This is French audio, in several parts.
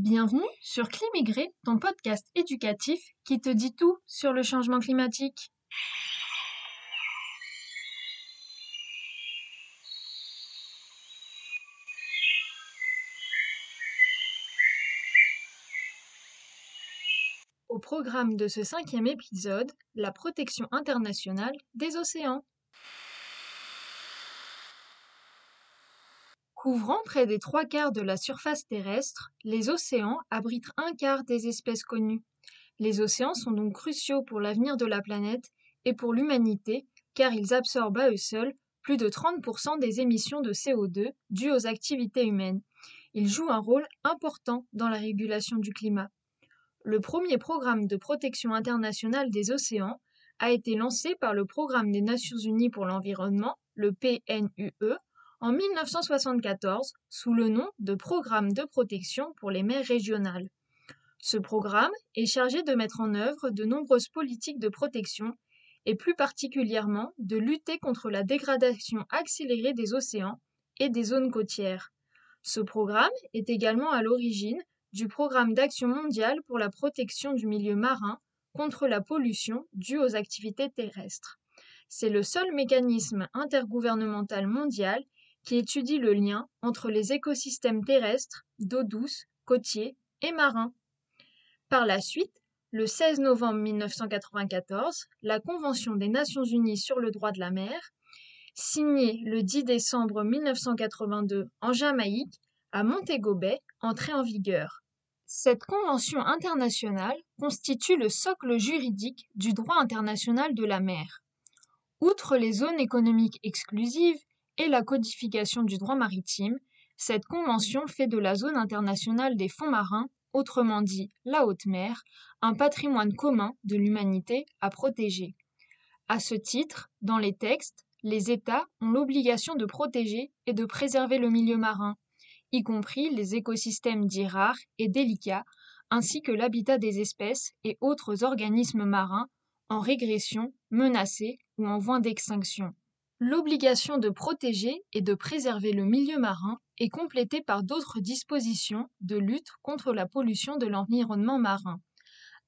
Bienvenue sur Climigré, ton podcast éducatif qui te dit tout sur le changement climatique. Au programme de ce cinquième épisode, la protection internationale des océans. Couvrant près des trois quarts de la surface terrestre, les océans abritent un quart des espèces connues. Les océans sont donc cruciaux pour l'avenir de la planète et pour l'humanité, car ils absorbent à eux seuls plus de 30% des émissions de CO2 dues aux activités humaines. Ils jouent un rôle important dans la régulation du climat. Le premier programme de protection internationale des océans a été lancé par le Programme des Nations Unies pour l'environnement, le PNUE, en 1974 sous le nom de Programme de protection pour les mers régionales. Ce programme est chargé de mettre en œuvre de nombreuses politiques de protection et plus particulièrement de lutter contre la dégradation accélérée des océans et des zones côtières. Ce programme est également à l'origine du Programme d'action mondiale pour la protection du milieu marin contre la pollution due aux activités terrestres. C'est le seul mécanisme intergouvernemental mondial qui étudie le lien entre les écosystèmes terrestres, d'eau douce, côtiers et marins. Par la suite, le 16 novembre 1994, la Convention des Nations Unies sur le droit de la mer, signée le 10 décembre 1982 en Jamaïque, à Montego Bay, entrée en vigueur. Cette convention internationale constitue le socle juridique du droit international de la mer. Outre les zones économiques exclusives et la codification du droit maritime, cette convention fait de la zone internationale des fonds marins, autrement dit la haute mer, un patrimoine commun de l'humanité à protéger. À ce titre, dans les textes, les États ont l'obligation de protéger et de préserver le milieu marin, y compris les écosystèmes dits rares et délicats, ainsi que l'habitat des espèces et autres organismes marins en régression, menacés ou en voie d'extinction. L'obligation de protéger et de préserver le milieu marin est complétée par d'autres dispositions de lutte contre la pollution de l'environnement marin.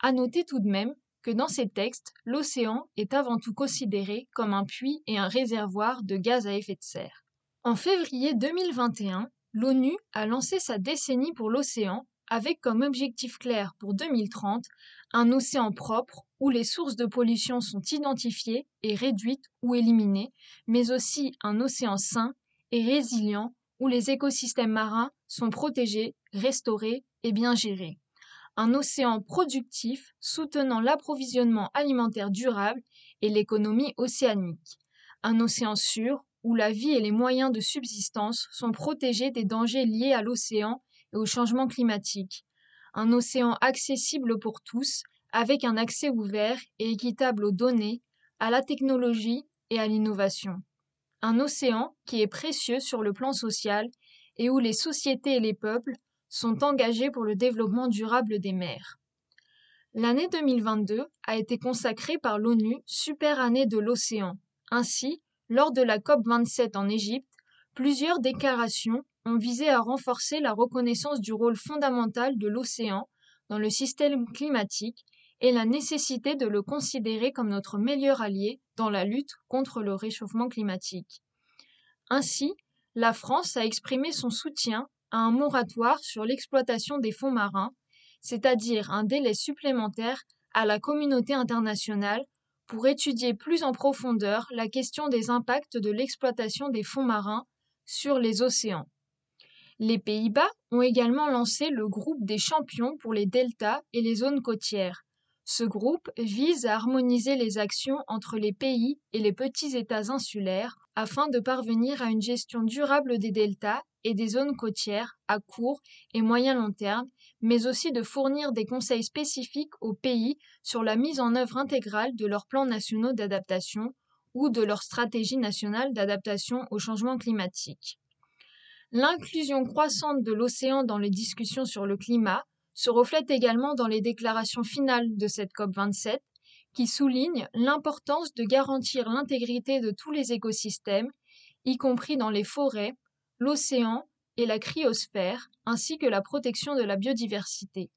À noter tout de même que dans ces textes, l'océan est avant tout considéré comme un puits et un réservoir de gaz à effet de serre. En février 2021, l'ONU a lancé sa décennie pour l'océan avec comme objectif clair pour 2030 un océan propre où les sources de pollution sont identifiées et réduites ou éliminées, mais aussi un océan sain et résilient où les écosystèmes marins sont protégés, restaurés et bien gérés. Un océan productif soutenant l'approvisionnement alimentaire durable et l'économie océanique. Un océan sûr où la vie et les moyens de subsistance sont protégés des dangers liés à l'océan et au changement climatique. Un océan accessible pour tous, avec un accès ouvert et équitable aux données, à la technologie et à l'innovation. Un océan qui est précieux sur le plan social et où les sociétés et les peuples sont engagés pour le développement durable des mers. L'année 2022 a été consacrée par l'ONU Super Année de l'océan. Ainsi, lors de la COP27 en Égypte, plusieurs déclarations ont visé à renforcer la reconnaissance du rôle fondamental de l'océan dans le système climatique et la nécessité de le considérer comme notre meilleur allié dans la lutte contre le réchauffement climatique. Ainsi, la France a exprimé son soutien à un moratoire sur l'exploitation des fonds marins, c'est-à-dire un délai supplémentaire à la communauté internationale pour étudier plus en profondeur la question des impacts de l'exploitation des fonds marins sur les océans. Les Pays-Bas ont également lancé le groupe des champions pour les deltas et les zones côtières. Ce groupe vise à harmoniser les actions entre les pays et les petits États insulaires afin de parvenir à une gestion durable des deltas et des zones côtières à court et moyen long terme, mais aussi de fournir des conseils spécifiques aux pays sur la mise en œuvre intégrale de leurs plans nationaux d'adaptation ou de leur stratégie nationale d'adaptation au changement climatique. L'inclusion croissante de l'océan dans les discussions sur le climat se reflète également dans les déclarations finales de cette COP27 qui soulignent l'importance de garantir l'intégrité de tous les écosystèmes, y compris dans les forêts, l'océan et la cryosphère, ainsi que la protection de la biodiversité.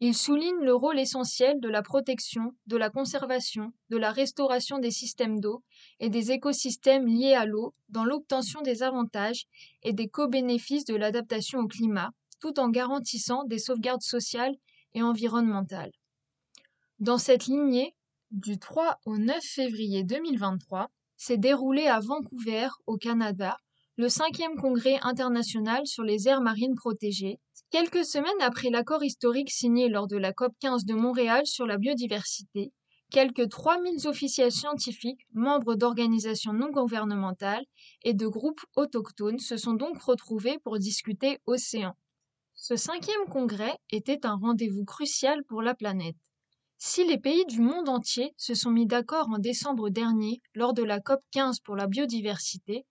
Il souligne le rôle essentiel de la protection, de la conservation, de la restauration des systèmes d'eau et des écosystèmes liés à l'eau dans l'obtention des avantages et des co-bénéfices de l'adaptation au climat, tout en garantissant des sauvegardes sociales et environnementales. Dans cette lignée, du 3 au 9 février 2023, s'est déroulé à Vancouver, au Canada, le cinquième congrès international sur les aires marines protégées, quelques semaines après l'accord historique signé lors de la COP 15 de Montréal sur la biodiversité. Quelques 3000 officiels scientifiques, membres d'organisations non gouvernementales et de groupes autochtones se sont donc retrouvés pour discuter océan. Ce cinquième congrès était un rendez-vous crucial pour la planète. Si les pays du monde entier se sont mis d'accord en décembre dernier lors de la COP 15 pour la biodiversité,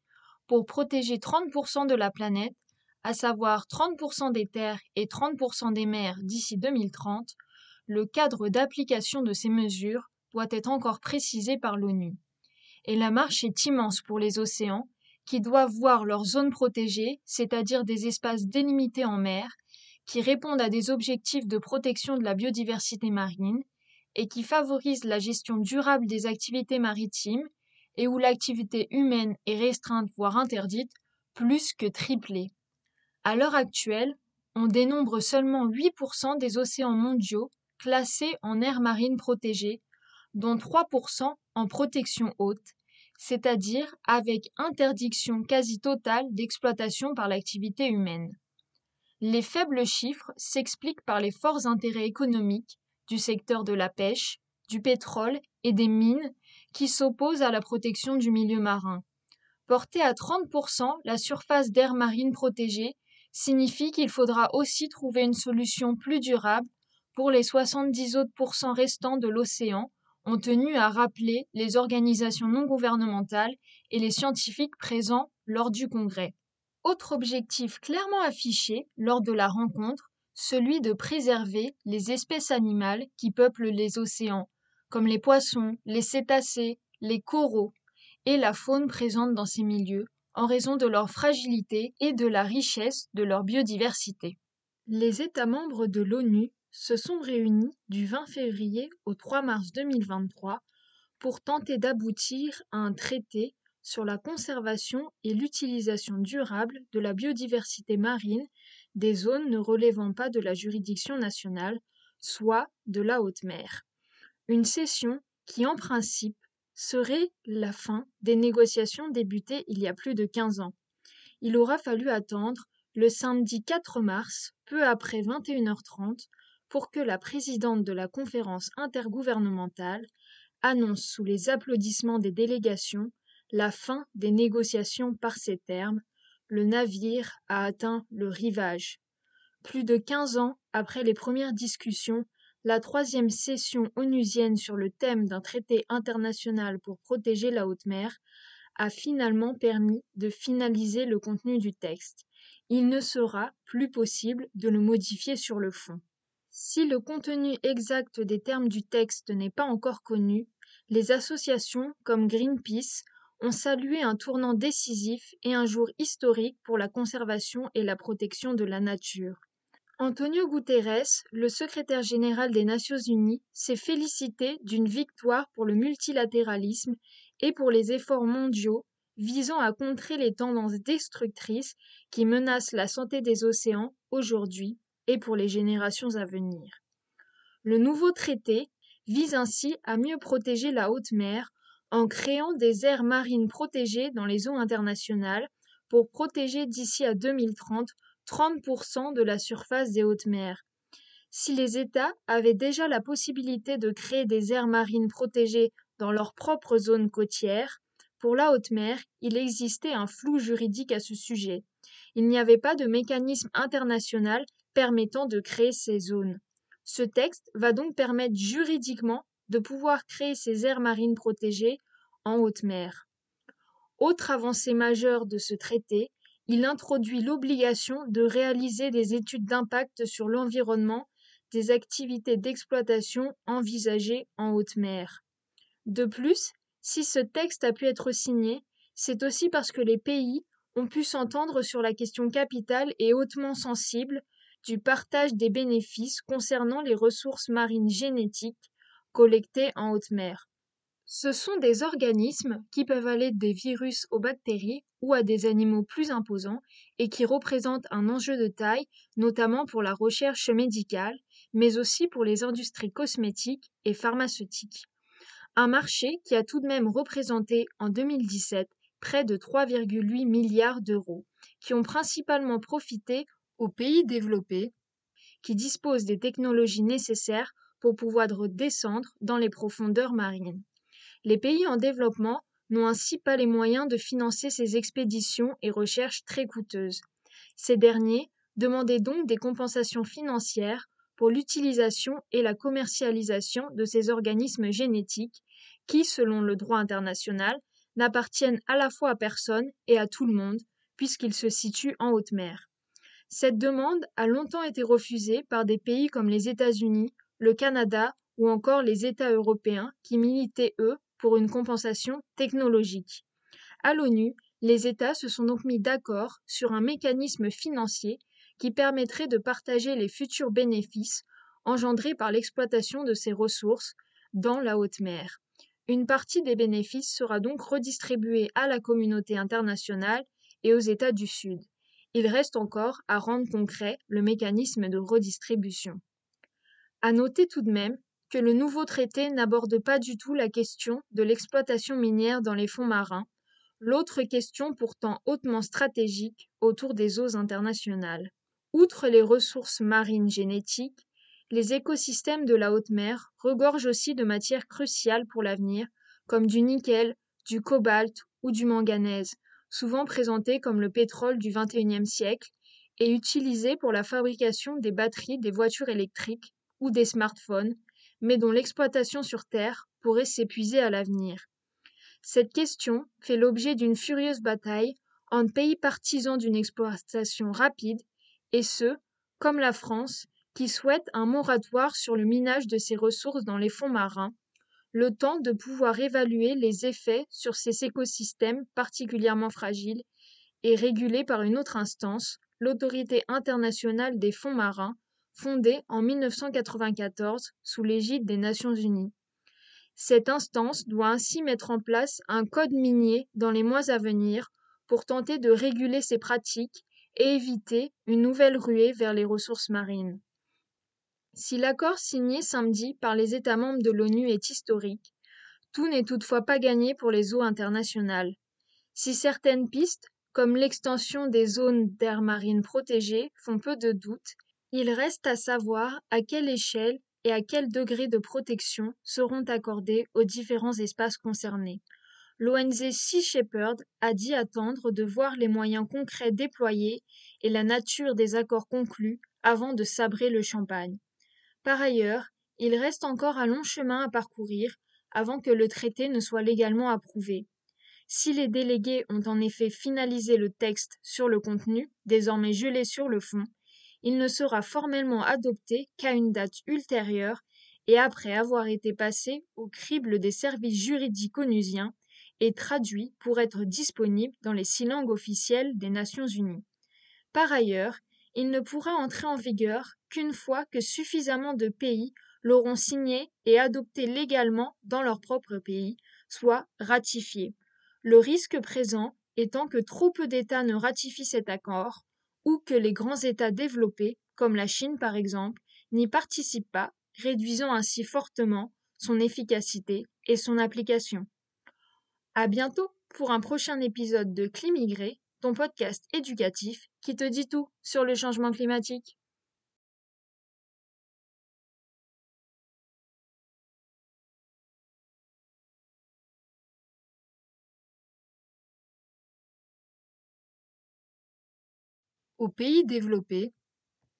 pour protéger 30% de la planète, à savoir 30% des terres et 30% des mers d'ici 2030, le cadre d'application de ces mesures doit être encore précisé par l'ONU. Et la marche est immense pour les océans, qui doivent voir leurs zones protégées, c'est-à-dire des espaces délimités en mer, qui répondent à des objectifs de protection de la biodiversité marine et qui favorisent la gestion durable des activités maritimes et où l'activité humaine est restreinte voire interdite, plus que triplée. À l'heure actuelle, on dénombre seulement 8% des océans mondiaux classés en aires marines protégées, dont 3% en protection haute, c'est-à-dire avec interdiction quasi totale d'exploitation par l'activité humaine. Les faibles chiffres s'expliquent par les forts intérêts économiques du secteur de la pêche, du pétrole et des mines qui s'oppose à la protection du milieu marin. Porter à 30% la surface d'air marine protégée signifie qu'il faudra aussi trouver une solution plus durable pour les 70 autres restants de l'océan, ont tenu à rappeler les organisations non gouvernementales et les scientifiques présents lors du congrès. Autre objectif clairement affiché lors de la rencontre, celui de préserver les espèces animales qui peuplent les océans, comme les poissons, les cétacés, les coraux, et la faune présente dans ces milieux, en raison de leur fragilité et de la richesse de leur biodiversité. Les États membres de l'ONU se sont réunis du 20 février au 3 mars 2023 pour tenter d'aboutir à un traité sur la conservation et l'utilisation durable de la biodiversité marine des zones ne relevant pas de la juridiction nationale, soit de la haute mer une cession qui en principe serait la fin des négociations débutées il y a plus de quinze ans. Il aura fallu attendre le samedi 4 mars, peu après 21h30, pour que la présidente de la conférence intergouvernementale annonce sous les applaudissements des délégations la fin des négociations par ces termes. Le navire a atteint le rivage. Plus de quinze ans après les premières discussions la troisième session onusienne sur le thème d'un traité international pour protéger la haute mer a finalement permis de finaliser le contenu du texte. Il ne sera plus possible de le modifier sur le fond. Si le contenu exact des termes du texte n'est pas encore connu, les associations comme Greenpeace ont salué un tournant décisif et un jour historique pour la conservation et la protection de la nature. Antonio Guterres, le secrétaire général des Nations unies, s'est félicité d'une victoire pour le multilatéralisme et pour les efforts mondiaux visant à contrer les tendances destructrices qui menacent la santé des océans aujourd'hui et pour les générations à venir. Le nouveau traité vise ainsi à mieux protéger la haute mer en créant des aires marines protégées dans les eaux internationales pour protéger d'ici à 2030 30% de la surface des hautes mers. Si les États avaient déjà la possibilité de créer des aires marines protégées dans leur propre zone côtière, pour la haute mer, il existait un flou juridique à ce sujet. Il n'y avait pas de mécanisme international permettant de créer ces zones. Ce texte va donc permettre juridiquement de pouvoir créer ces aires marines protégées en haute mer. Autre avancée majeure de ce traité, il introduit l'obligation de réaliser des études d'impact sur l'environnement des activités d'exploitation envisagées en haute mer. De plus, si ce texte a pu être signé, c'est aussi parce que les pays ont pu s'entendre sur la question capitale et hautement sensible du partage des bénéfices concernant les ressources marines génétiques collectées en haute mer. Ce sont des organismes qui peuvent aller des virus aux bactéries ou à des animaux plus imposants et qui représentent un enjeu de taille, notamment pour la recherche médicale, mais aussi pour les industries cosmétiques et pharmaceutiques. Un marché qui a tout de même représenté en 2017 près de 3,8 milliards d'euros, qui ont principalement profité aux pays développés qui disposent des technologies nécessaires pour pouvoir descendre dans les profondeurs marines. Les pays en développement n'ont ainsi pas les moyens de financer ces expéditions et recherches très coûteuses. Ces derniers demandaient donc des compensations financières pour l'utilisation et la commercialisation de ces organismes génétiques qui, selon le droit international, n'appartiennent à la fois à personne et à tout le monde, puisqu'ils se situent en haute mer. Cette demande a longtemps été refusée par des pays comme les États-Unis, le Canada ou encore les États européens qui militaient, eux, pour une compensation technologique. À l'ONU, les États se sont donc mis d'accord sur un mécanisme financier qui permettrait de partager les futurs bénéfices engendrés par l'exploitation de ces ressources dans la haute mer. Une partie des bénéfices sera donc redistribuée à la communauté internationale et aux États du Sud. Il reste encore à rendre concret le mécanisme de redistribution. À noter tout de même que le nouveau traité n'aborde pas du tout la question de l'exploitation minière dans les fonds marins, l'autre question pourtant hautement stratégique autour des eaux internationales. Outre les ressources marines génétiques, les écosystèmes de la haute mer regorgent aussi de matières cruciales pour l'avenir, comme du nickel, du cobalt ou du manganèse, souvent présentés comme le pétrole du XXIe siècle et utilisés pour la fabrication des batteries des voitures électriques ou des smartphones, mais dont l'exploitation sur Terre pourrait s'épuiser à l'avenir. Cette question fait l'objet d'une furieuse bataille entre pays partisans d'une exploitation rapide et ceux, comme la France, qui souhaitent un moratoire sur le minage de ces ressources dans les fonds marins, le temps de pouvoir évaluer les effets sur ces écosystèmes particulièrement fragiles et régulés par une autre instance, l'Autorité internationale des fonds marins, fondée en 1994 sous l'égide des Nations unies. Cette instance doit ainsi mettre en place un code minier dans les mois à venir pour tenter de réguler ces pratiques et éviter une nouvelle ruée vers les ressources marines. Si l'accord signé samedi par les États membres de l'ONU est historique, tout n'est toutefois pas gagné pour les eaux internationales. Si certaines pistes, comme l'extension des zones d'air marine protégées, font peu de doute, il reste à savoir à quelle échelle et à quel degré de protection seront accordés aux différents espaces concernés. L'ONG Sea Shepherd a dit attendre de voir les moyens concrets déployés et la nature des accords conclus avant de sabrer le champagne. Par ailleurs, il reste encore un long chemin à parcourir avant que le traité ne soit légalement approuvé. Si les délégués ont en effet finalisé le texte sur le contenu, désormais gelé sur le fond, il ne sera formellement adopté qu'à une date ultérieure et après avoir été passé au crible des services juridiques onusiens et traduit pour être disponible dans les six langues officielles des Nations unies. Par ailleurs, il ne pourra entrer en vigueur qu'une fois que suffisamment de pays l'auront signé et adopté légalement dans leur propre pays, soit ratifié. Le risque présent étant que trop peu d'États ne ratifient cet accord, ou que les grands États développés, comme la Chine par exemple, n'y participent pas, réduisant ainsi fortement son efficacité et son application. À bientôt pour un prochain épisode de Climigré, ton podcast éducatif qui te dit tout sur le changement climatique. Aux pays développés,